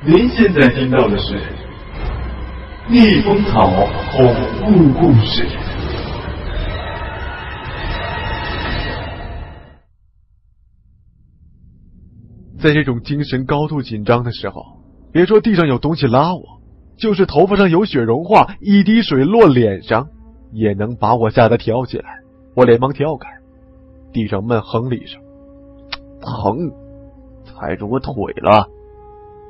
您现在听到的是《逆风草恐怖故事》。在这种精神高度紧张的时候，别说地上有东西拉我，就是头发上有雪融化，一滴水落脸上，也能把我吓得跳起来。我连忙跳开，地上闷哼了一声：“疼，踩着我腿了。”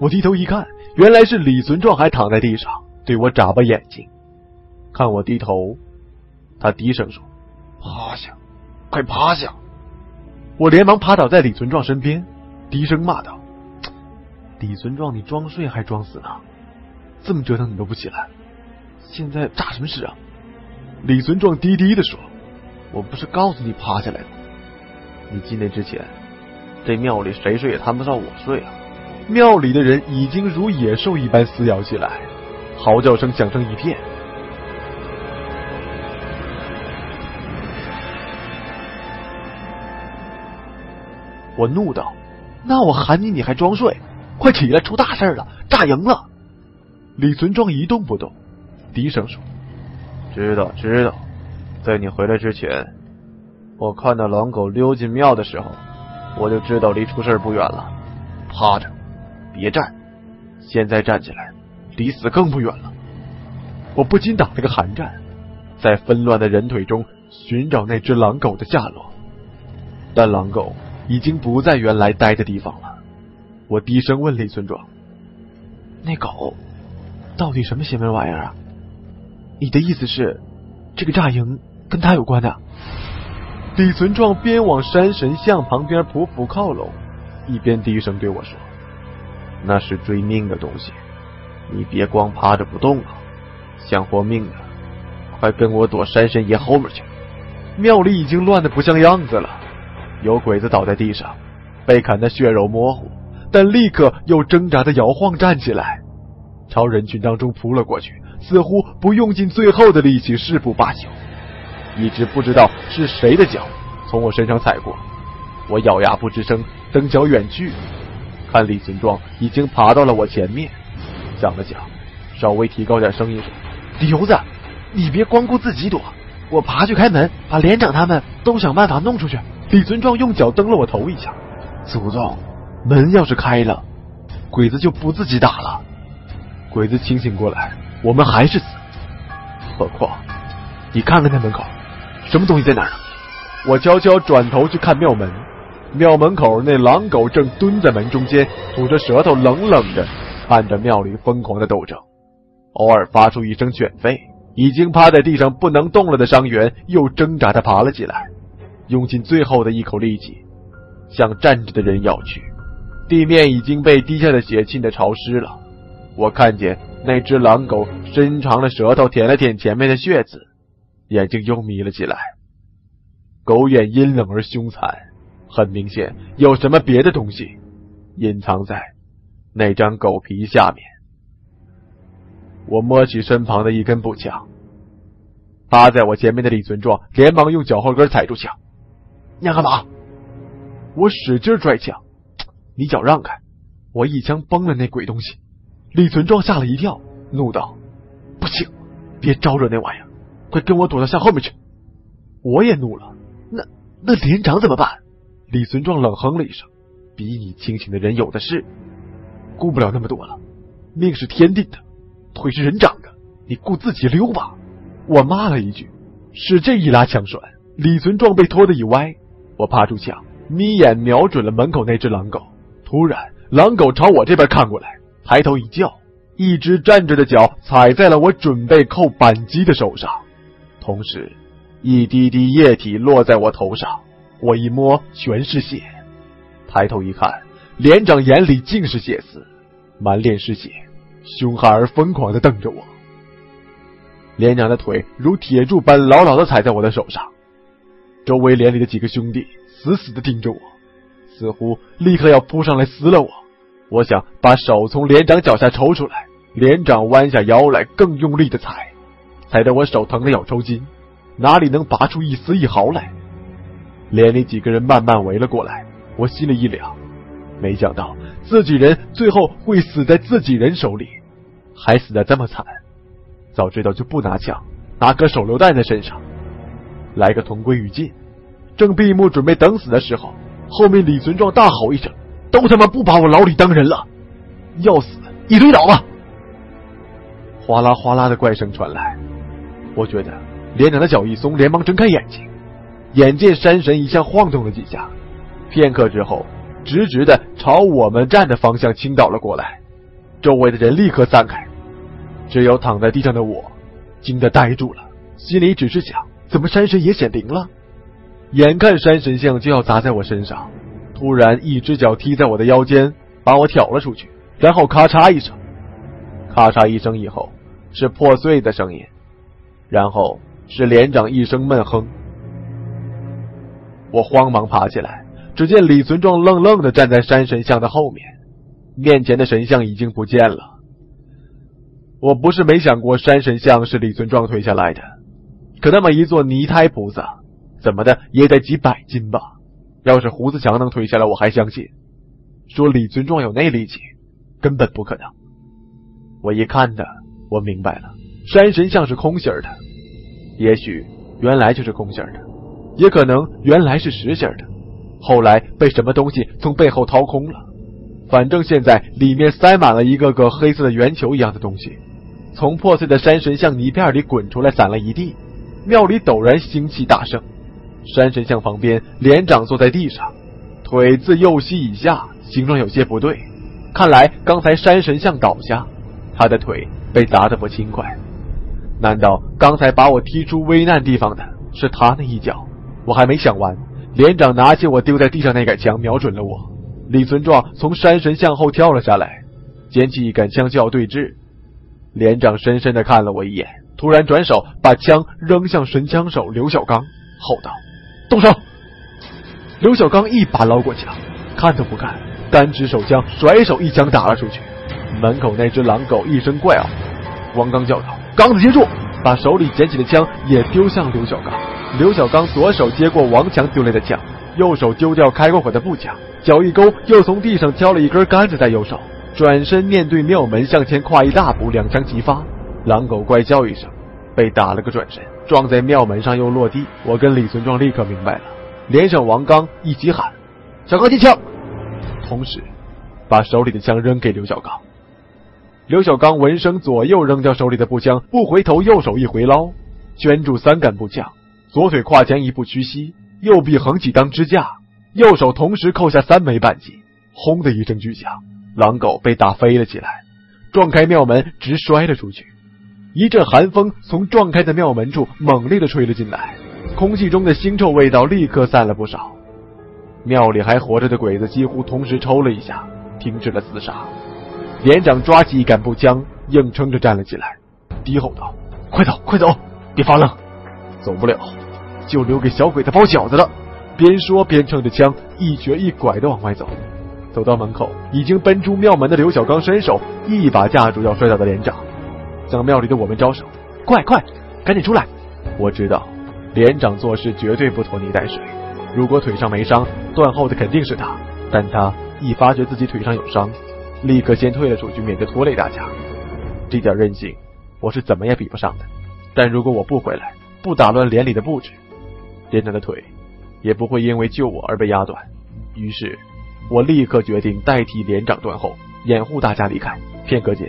我低头一看，原来是李存壮还躺在地上，对我眨巴眼睛。看我低头，他低声说：“趴下，快趴下！”我连忙趴倒在李存壮身边。低声骂道：“李存壮，你装睡还装死呢？这么折腾你都不起来，现在炸什么事啊？”李存壮低低的说：“我不是告诉你趴下来吗？你进来之前，这庙里谁睡也谈不上我睡啊！”庙里的人已经如野兽一般撕咬起来，嚎叫声响成一片。我怒道。那我喊你，你还装睡？快起来，出大事了，炸营了！李存壮一动不动，低声说：“知道，知道。在你回来之前，我看到狼狗溜进庙的时候，我就知道离出事不远了。趴着，别站。现在站起来，离死更不远了。”我不禁打了个寒战，在纷乱的人腿中寻找那只狼狗的下落，但狼狗。已经不在原来待的地方了。我低声问李存壮：“那狗到底什么邪门玩意儿啊？你的意思是，这个炸营跟他有关的？”李存壮边往山神像旁边匍匐靠拢，一边低声对我说：“那是追命的东西，你别光趴着不动啊！想活命的，快跟我躲山神爷后面去！庙里已经乱的不像样子了。”有鬼子倒在地上，被砍得血肉模糊，但立刻又挣扎的摇晃站起来，朝人群当中扑了过去，似乎不用尽最后的力气誓不罢休。一直不知道是谁的脚从我身上踩过，我咬牙不吱声，蹬脚远去。看李存壮已经爬到了我前面，想了想，稍微提高点声音说：“刘子，你别光顾自己躲，我爬去开门，把连长他们都想办法弄出去。”李存壮用脚蹬了我头一下，祖宗，门要是开了，鬼子就不自己打了。鬼子清醒过来，我们还是死。何况，你看看那门口，什么东西在哪儿呢？我悄悄转头去看庙门，庙门口那狼狗正蹲在门中间，吐着舌头，冷冷的看着庙里疯狂的斗争。偶尔发出一声犬吠。已经趴在地上不能动了的伤员又挣扎着爬了起来，用尽最后的一口力气向站着的人咬去。地面已经被滴下的血浸得潮湿了。我看见那只狼狗伸长了舌头舔了舔前面的血渍，眼睛又眯了起来。狗眼阴冷而凶残，很明显有什么别的东西隐藏在那张狗皮下面。我摸起身旁的一根步枪，趴在我前面的李存壮连忙用脚后跟踩住枪。你要干嘛？我使劲拽枪，你脚让开！我一枪崩了那鬼东西。李存壮吓了一跳，怒道：“不行，别招惹那玩意儿，快跟我躲到向后面去！”我也怒了，那那连长怎么办？李存壮冷哼了一声：“比你清醒的人有的是，顾不了那么多了，命是天定的。”腿是人长的，你顾自己溜吧！我骂了一句，使劲一拉枪栓，李存壮被拖得一歪。我趴住枪，眯眼瞄准了门口那只狼狗。突然，狼狗朝我这边看过来，抬头一叫，一只站着的脚踩在了我准备扣扳机的手上，同时，一滴滴液体落在我头上。我一摸，全是血。抬头一看，连长眼里尽是血丝，满脸是血。凶悍而疯狂的瞪着我，连长的腿如铁柱般牢牢的踩在我的手上，周围连里的几个兄弟死死的盯着我，似乎立刻要扑上来撕了我。我想把手从连长脚下抽出来，连长弯下腰来，更用力的踩，踩得我手疼的要抽筋，哪里能拔出一丝一毫来？连里几个人慢慢围了过来，我心里一凉，没想到自己人最后会死在自己人手里。还死的这么惨，早知道就不拿枪，拿颗手榴弹在身上，来个同归于尽。正闭目准备等死的时候，后面李存壮大吼一声：“都他妈不把我老李当人了！要死一堆倒吧！”哗啦哗啦的怪声传来，我觉得连长的脚一松，连忙睁开眼睛，眼见山神一下晃动了几下，片刻之后，直直的朝我们站的方向倾倒了过来，周围的人立刻散开。只有躺在地上的我，惊得呆住了，心里只是想：怎么山神也显灵了？眼看山神像就要砸在我身上，突然一只脚踢在我的腰间，把我挑了出去，然后咔嚓一声，咔嚓一声以后是破碎的声音，然后是连长一声闷哼。我慌忙爬起来，只见李存壮愣愣的站在山神像的后面，面前的神像已经不见了。我不是没想过山神像是李存壮推下来的，可那么一座泥胎菩萨，怎么的也得几百斤吧？要是胡子强能推下来，我还相信。说李存壮有那力气，根本不可能。我一看的，我明白了，山神像是空心的，也许原来就是空心的，也可能原来是实心的，后来被什么东西从背后掏空了。反正现在里面塞满了一个个黑色的圆球一样的东西。从破碎的山神像泥片里滚出来，散了一地。庙里陡然腥气大盛。山神像旁边，连长坐在地上，腿自右膝以下形状有些不对。看来刚才山神像倒下，他的腿被砸得不轻快。难道刚才把我踢出危难地方的是他那一脚？我还没想完，连长拿起我丢在地上那杆枪，瞄准了我。李存壮从山神像后跳了下来，捡起一杆枪就要对峙。连长深深的看了我一眼，突然转手把枪扔向神枪手刘小刚，吼道：“动手！”刘小刚一把捞过枪，看都不看，单只手枪，甩手一枪打了出去。门口那只狼狗一声怪嗷，王刚叫道：“刚子接住！”把手里捡起的枪也丢向刘小刚。刘小刚左手接过王强丢来的枪，右手丢掉开过火的步枪，脚一勾，又从地上挑了一根杆子在右手。转身面对庙门向前跨一大步，两枪齐发，狼狗怪叫一声，被打了个转身，撞在庙门上又落地。我跟李存壮立刻明白了，连上王刚一起喊：“小刚接枪！”同时，把手里的枪扔给刘小刚。刘小刚闻声左右扔掉手里的步枪，不回头，右手一回捞，圈住三杆步枪，左腿跨前一步屈膝，右臂横起当支架，右手同时扣下三枚扳机，轰的一声巨响。狼狗被打飞了起来，撞开庙门，直摔了出去。一阵寒风从撞开的庙门处猛烈的吹了进来，空气中的腥臭味道立刻散了不少。庙里还活着的鬼子几乎同时抽了一下，停止了厮杀。连长抓起一杆步枪，硬撑着站了起来，低吼道：“快走，快走，别发愣！走不了，就留给小鬼子包饺子了。”边说边撑着枪，一瘸一拐的往外走。走到门口，已经奔出庙门的刘小刚伸手一把架住要摔倒的连长，向庙里的我们招手：“快快，赶紧出来！”我知道，连长做事绝对不拖泥带水。如果腿上没伤，断后的肯定是他。但他一发觉自己腿上有伤，立刻先退了出去，免得拖累大家。这点韧性，我是怎么也比不上的。但如果我不回来，不打乱连里的布置，连长的腿也不会因为救我而被压断。于是，我立刻决定代替连长断后，掩护大家离开。片刻间，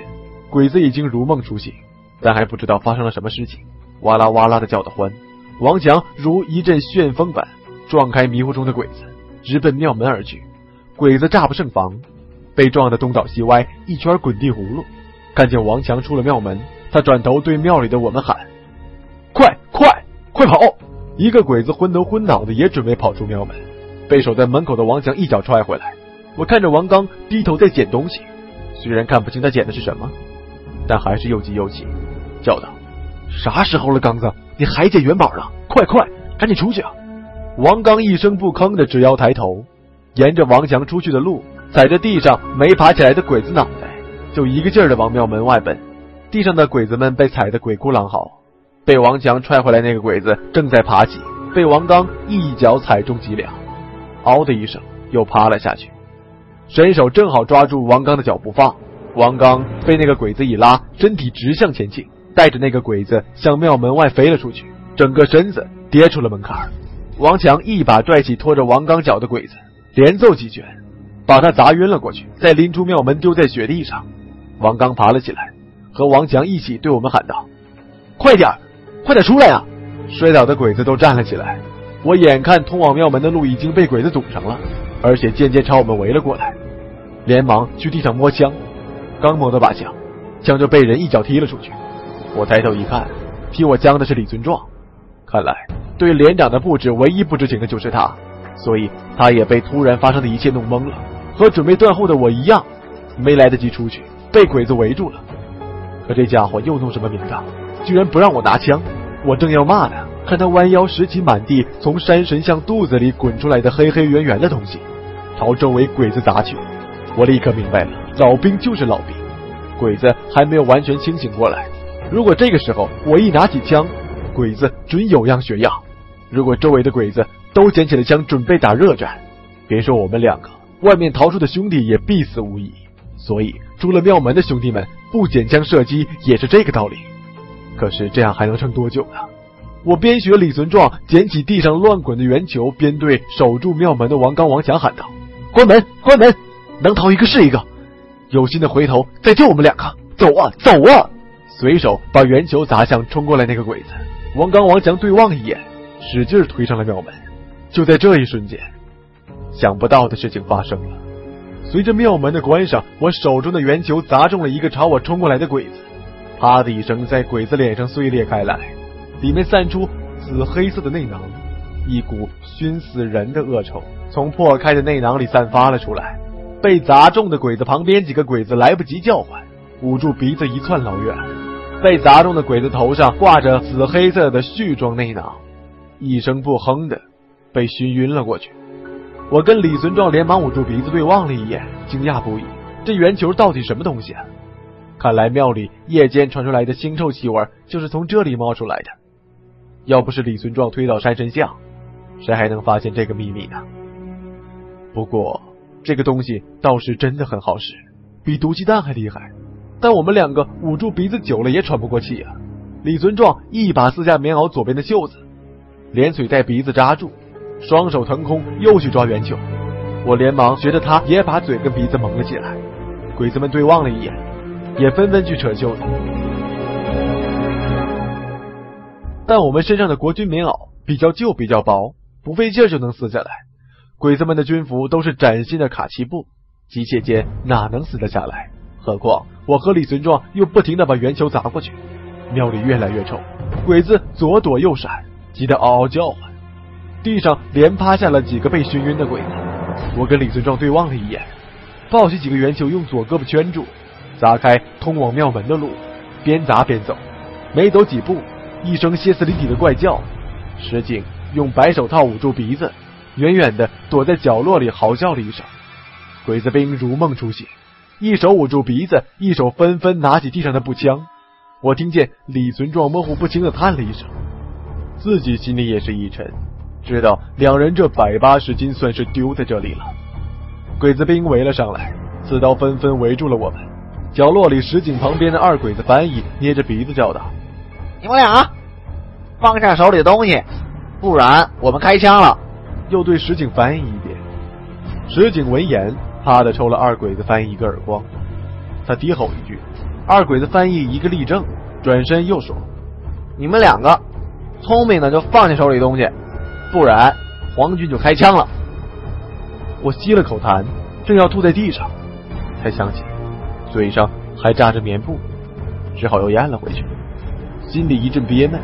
鬼子已经如梦初醒，但还不知道发生了什么事情，哇啦哇啦的叫得欢。王强如一阵旋风般撞开迷糊中的鬼子，直奔庙门而去。鬼子炸不胜防，被撞得东倒西歪，一圈滚地葫芦。看见王强出了庙门，他转头对庙里的我们喊：“快跑！”一个鬼子昏头昏脑的也准备跑出庙门，被守在门口的王强一脚踹回来。我看着王刚低头在捡东西，虽然看不清他捡的是什么，但还是又急又气，叫道：“啥时候了，刚子，你还捡元宝呢？快快，赶紧出去！”啊！王刚一声不吭的直腰抬头。沿着王强出去的路，踩着地上没爬起来的鬼子脑袋，就一个劲儿的往庙门外奔。地上的鬼子们被踩得鬼哭狼嚎。被王强踹回来那个鬼子正在爬起，被王刚一脚踩中脊梁，嗷的一声又趴了下去。伸手正好抓住王刚的脚不放，王刚被那个鬼子一拉，身体直向前倾，带着那个鬼子向庙门外飞了出去，整个身子跌出了门槛。王强一把拽起拖着王刚脚的鬼子。连揍几拳，把他砸晕了过去，再拎出庙门丢在雪地上。王刚爬了起来，和王强一起对我们喊道：“快点快点出来啊！”摔倒的鬼子都站了起来。我眼看通往庙门的路已经被鬼子堵上了，而且渐渐朝我们围了过来，连忙去地上摸枪。刚摸到把枪，枪就被人一脚踢了出去。我抬头一看，踢我枪的是李存壮。看来对连长的布置唯一不知情的就是他。所以他也被突然发生的一切弄懵了，和准备断后的我一样，没来得及出去，被鬼子围住了。可这家伙又弄什么名堂，居然不让我拿枪！我正要骂他，看他弯腰拾起满地从山神像肚子里滚出来的黑黑圆圆的东西，朝周围鬼子砸去。我立刻明白了，老兵就是老兵，鬼子还没有完全清醒过来。如果这个时候我一拿起枪，鬼子准有样学样。如果周围的鬼子……都捡起了枪，准备打热战。别说我们两个，外面逃出的兄弟也必死无疑。所以出了庙门的兄弟们不捡枪射击也是这个道理。可是这样还能撑多久呢？我边学李存壮捡起地上乱滚的圆球，边对守住庙门的王刚、王强喊道：“关门，关门！能逃一个是一个。有心的回头再救我们两个。走啊，走啊！”随手把圆球砸向冲过来那个鬼子。王刚、王强对望一眼，使劲推上了庙门。就在这一瞬间，想不到的事情发生了。随着庙门的关上，我手中的圆球砸中了一个朝我冲过来的鬼子，啪的一声，在鬼子脸上碎裂开来，里面散出紫黑色的内囊，一股熏死人的恶臭从破开的内囊里散发了出来。被砸中的鬼子旁边几个鬼子来不及叫唤，捂住鼻子一窜老远。被砸中的鬼子头上挂着紫黑色的絮状内囊，一声不哼的。被熏晕了过去，我跟李存壮连忙捂住鼻子对望了一眼，惊讶不已。这圆球到底什么东西啊？看来庙里夜间传出来的腥臭气味就是从这里冒出来的。要不是李存壮推倒山神像，谁还能发现这个秘密呢？不过这个东西倒是真的很好使，比毒鸡蛋还厉害。但我们两个捂住鼻子久了也喘不过气啊！李存壮一把撕下棉袄左边的袖子，连嘴带鼻子扎住。双手腾空，又去抓圆球。我连忙学着他，也把嘴跟鼻子蒙了起来。鬼子们对望了一眼，也纷纷去扯袖子。但我们身上的国军棉袄比较旧，比较薄，不费劲就能撕下来。鬼子们的军服都是崭新的卡其布，机械间哪能撕得下来？何况我和李存壮又不停的把圆球砸过去。庙里越来越臭，鬼子左躲右闪，急得嗷嗷叫唤。地上连趴下了几个被熏晕的鬼子。我跟李存壮对望了一眼，抱起几个圆球，用左胳膊圈住，砸开通往庙门的路，边砸边走。没走几步，一声歇斯底里的怪叫，石井用白手套捂住鼻子，远远的躲在角落里嚎叫了一声。鬼子兵如梦初醒，一手捂住鼻子，一手纷纷拿起地上的步枪。我听见李存壮模糊不清的叹了一声，自己心里也是一沉，知道两人这百八十斤算是丢在这里了。鬼子兵围了上来，刺刀纷纷围住了我们。角落里石井旁边的二鬼子翻译捏着鼻子叫道：“你们俩放下手里的东西，不然我们开枪了。”又对石井翻译一遍。石井闻言。啪的抽了二鬼子翻译一个耳光，他低吼一句，二鬼子翻译一个立正，转身又说：“你们两个聪明的就放下手里东西，不然皇军就开枪了。”我吸了口痰，正要吐在地上，才想起嘴上还扎着棉布，只好又咽了回去，心里一阵憋闷。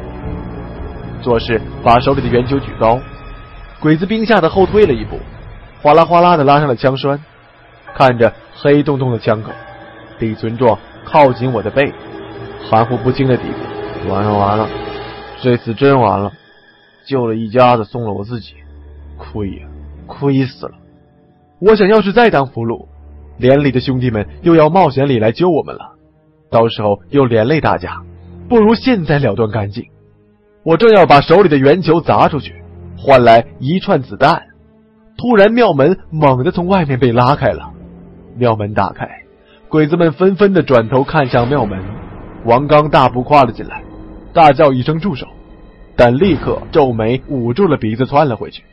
做事把手里的圆球举高，鬼子兵吓得后退了一步，哗啦哗啦的拉上了枪栓。看着黑洞洞的枪口，李存壮靠紧我的背，含糊不清的嘀咕：“完了完了，这次真完了！救了一家子，送了我自己，亏呀，亏死了！我想要是再当俘虏，连里的兄弟们又要冒险里来救我们了，到时候又连累大家，不如现在了断干净。”我正要把手里的圆球砸出去，换来一串子弹，突然庙门猛地从外面被拉开了。庙门打开，鬼子们纷纷的转头看向庙门。王刚大步跨了进来，大叫一声“住手”，但立刻皱眉，捂住了鼻子，窜了回去。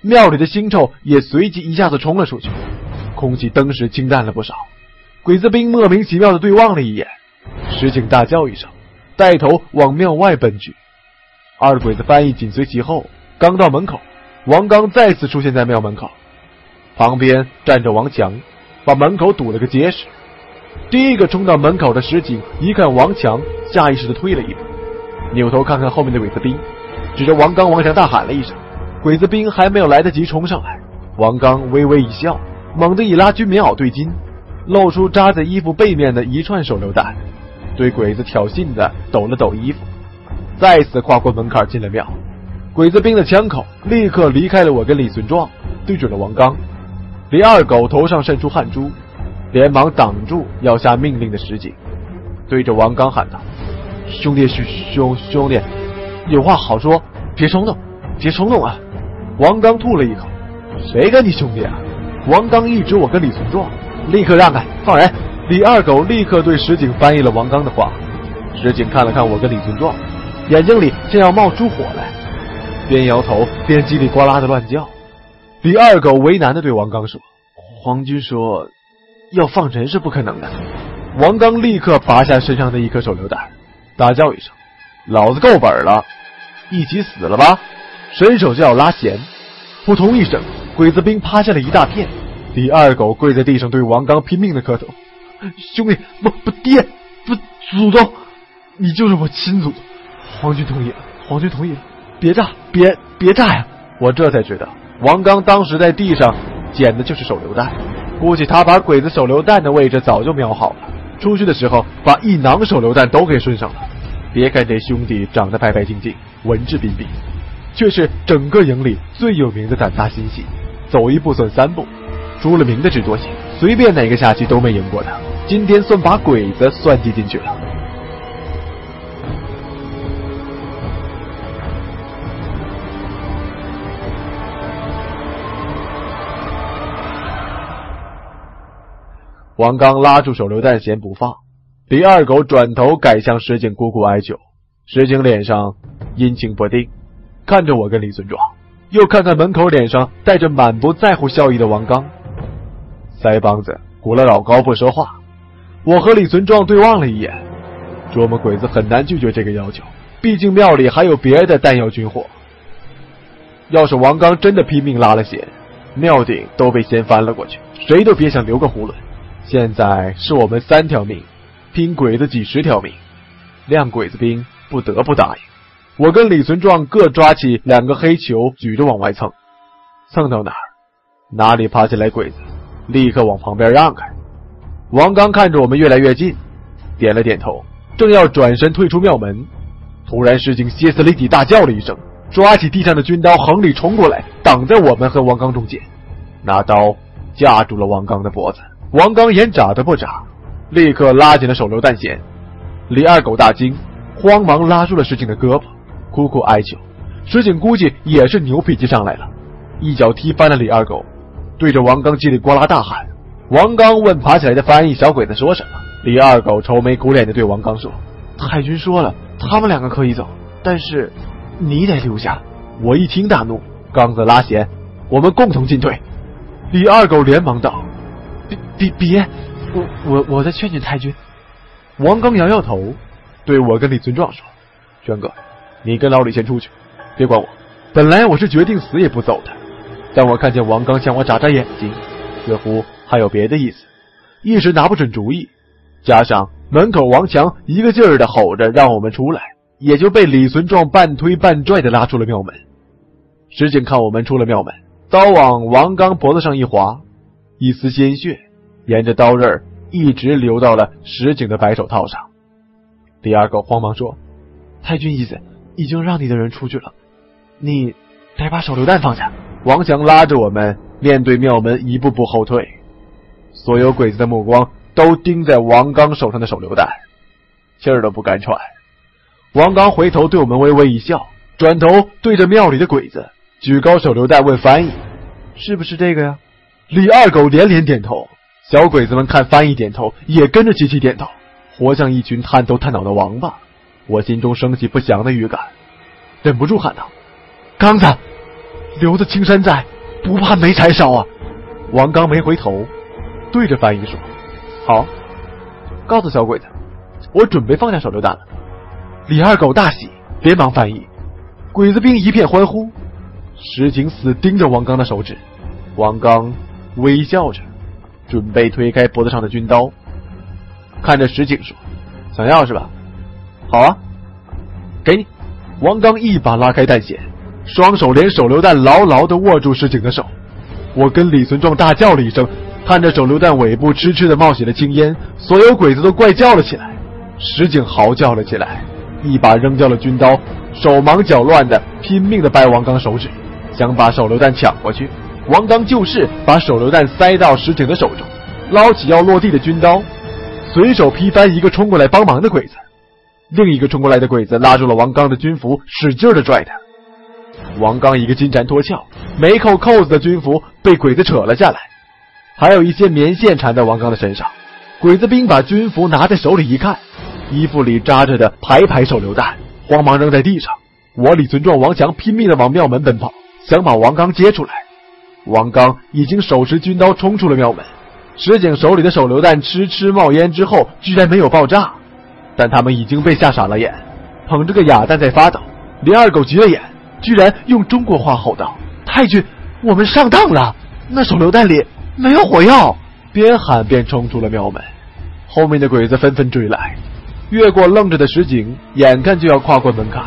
庙里的腥臭也随即一下子冲了出去，空气登时清淡了不少。鬼子兵莫名其妙的对望了一眼，石井大叫一声，带头往庙外奔去。二鬼子翻译紧随其后。刚到门口，王刚再次出现在庙门口，旁边站着王强。把门口堵了个结实。第一个冲到门口的石井一看王强，下意识的退了一步，扭头看看后面的鬼子兵，指着王刚、王强大喊了一声。鬼子兵还没有来得及冲上来，王刚微微一笑，猛地一拉军棉袄对襟，露出扎在衣服背面的一串手榴弹，对鬼子挑衅的抖了抖衣服，再次跨过门槛进了庙。鬼子兵的枪口立刻离开了我跟李存壮，对准了王刚。李二狗头上渗出汗珠，连忙挡住要下命令的石井，对着王刚喊道：“兄弟，兄兄兄弟，有话好说，别冲动，别冲动啊！”王刚吐了一口：“谁跟你兄弟啊？”王刚一指我跟李存壮，立刻让开，放人。李二狗立刻对石井翻译了王刚的话。石井看了看我跟李存壮，眼睛里像要冒出火来，边摇头边叽里呱啦的乱叫。李二狗为难的对王刚说：“皇军说，要放人是不可能的。”王刚立刻拔下身上的一颗手榴弹，大叫一声：“老子够本了，一起死了吧！”伸手就要拉弦，扑通一声，鬼子兵趴下了一大片。李二狗跪在地上对王刚拼命的磕头：“兄弟，不不爹，不祖宗，你就是我亲祖宗！皇军同意了，皇军同意了，别炸，别别炸呀！”我这才知道。王刚当时在地上捡的就是手榴弹，估计他把鬼子手榴弹的位置早就瞄好了。出去的时候把一囊手榴弹都给顺上了。别看这兄弟长得白白净净、文质彬彬，却是整个营里最有名的胆大心细，走一步算三步，出了名的智多星，随便哪个下棋都没赢过他。今天算把鬼子算计进去了。王刚拉住手榴弹弦不放，李二狗转头改向石井苦苦哀求。石井脸上阴晴不定，看着我跟李存壮，又看看门口脸上带着满不在乎笑意的王刚，腮帮子鼓了老高不说话。我和李存壮对望了一眼，琢磨鬼子很难拒绝这个要求，毕竟庙里还有别的弹药军火。要是王刚真的拼命拉了弦，庙顶都被掀翻了过去，谁都别想留个囫囵。现在是我们三条命，拼鬼子几十条命，亮鬼子兵不得不答应。我跟李存壮各抓起两个黑球，举着往外蹭，蹭到哪儿，哪里爬起来鬼子，立刻往旁边让开。王刚看着我们越来越近，点了点头，正要转身退出庙门，突然石井歇斯底里大叫了一声，抓起地上的军刀横里冲过来，挡在我们和王刚中间，拿刀架住了王刚的脖子。王刚眼眨都不眨，立刻拉紧了手榴弹弦。李二狗大惊，慌忙拉住了石井的胳膊。苦苦哀求，石井估计也是牛脾气上来了，一脚踢翻了李二狗，对着王刚叽里呱啦大喊。王刚问爬起来的翻译小鬼子说什么，李二狗愁眉苦脸的对王刚说：“太君说了，他们两个可以走，但是你得留下。”我一听大怒，刚子拉弦，我们共同进退。李二狗连忙道：“别别别，我我我再劝劝太君。”王刚摇摇头，对我跟李存壮说：“轩哥。”你跟老李先出去，别管我。本来我是决定死也不走的，但我看见王刚向我眨眨眼睛，似乎还有别的意思，一时拿不准主意。加上门口王强一个劲儿的吼着让我们出来，也就被李存壮半推半拽的拉出了庙门。石井看我们出了庙门，刀往王刚脖子上一划，一丝鲜血沿着刀刃一直流到了石井的白手套上。第二个慌忙说：“太君意思。”已经让你的人出去了，你得把手榴弹放下。王强拉着我们面对庙门一步步后退，所有鬼子的目光都盯在王刚手上的手榴弹，气儿都不敢喘。王刚回头对我们微微一笑，转头对着庙里的鬼子举高手榴弹问翻译：“是不是这个呀？”李二狗连连点头。小鬼子们看翻译点头，也跟着集体点头，活像一群探头探脑的王八。我心中升起不祥的预感，忍不住喊道：“刚子，留得青山在，不怕没柴烧啊！”王刚没回头，对着翻译说：“好，告诉小鬼子，我准备放下手榴弹了。”李二狗大喜，连忙翻译。鬼子兵一片欢呼。石井死盯着王刚的手指，王刚微笑着，准备推开脖子上的军刀，看着石井说：“想要是吧？”好啊，给你！王刚一把拉开弹弦，双手连手榴弹牢牢的握住石井的手。我跟李存壮大叫了一声，看着手榴弹尾部痴痴的冒起了青烟，所有鬼子都怪叫了起来。石井嚎叫了起来，一把扔掉了军刀，手忙脚乱的拼命的掰王刚手指，想把手榴弹抢过去。王刚就是把手榴弹塞到石井的手中，捞起要落地的军刀，随手劈翻一个冲过来帮忙的鬼子。另一个冲过来的鬼子拉住了王刚的军服，使劲的拽他。王刚一个金蝉脱壳，没扣扣子的军服被鬼子扯了下来，还有一些棉线缠在王刚的身上。鬼子兵把军服拿在手里一看，衣服里扎着的排排手榴弹，慌忙扔在地上。我李存壮、王强拼命的往庙门奔跑，想把王刚接出来。王刚已经手持军刀冲出了庙门。石井手里的手榴弹哧哧冒烟之后，居然没有爆炸。但他们已经被吓傻了眼，捧着个哑弹在发抖。李二狗急了眼，居然用中国话吼道：“太君，我们上当了！那手榴弹里没有火药！”边喊边冲出了庙门。后面的鬼子纷纷追来，越过愣着的石井，眼看就要跨过门槛。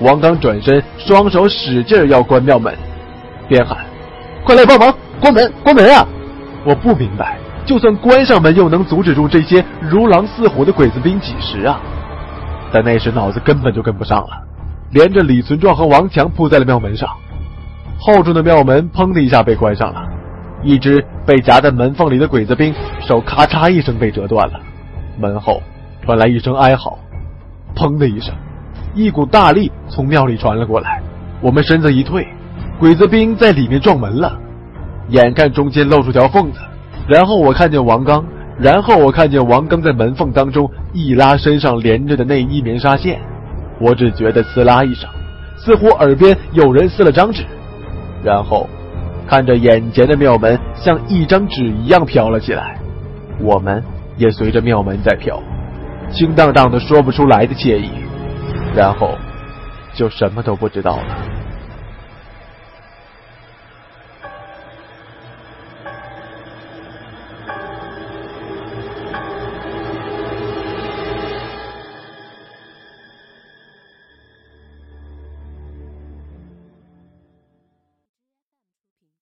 王刚转身，双手使劲要关庙门，边喊：“快来帮忙，关门，关门啊！”我不明白。就算关上门，又能阻止住这些如狼似虎的鬼子兵几时啊？但那时脑子根本就跟不上了，连着李存壮和王强扑在了庙门上，厚重的庙门砰的一下被关上了，一只被夹在门缝里的鬼子兵手咔嚓一声被折断了，门后传来一声哀嚎，砰的一声，一股大力从庙里传了过来，我们身子一退，鬼子兵在里面撞门了，眼看中间露出条缝子。然后我看见王刚，然后我看见王刚在门缝当中一拉身上连着的内衣棉纱线，我只觉得呲啦一声，似乎耳边有人撕了张纸，然后看着眼前的庙门像一张纸一样飘了起来，我们也随着庙门在飘，清荡荡的说不出来的惬意，然后就什么都不知道了。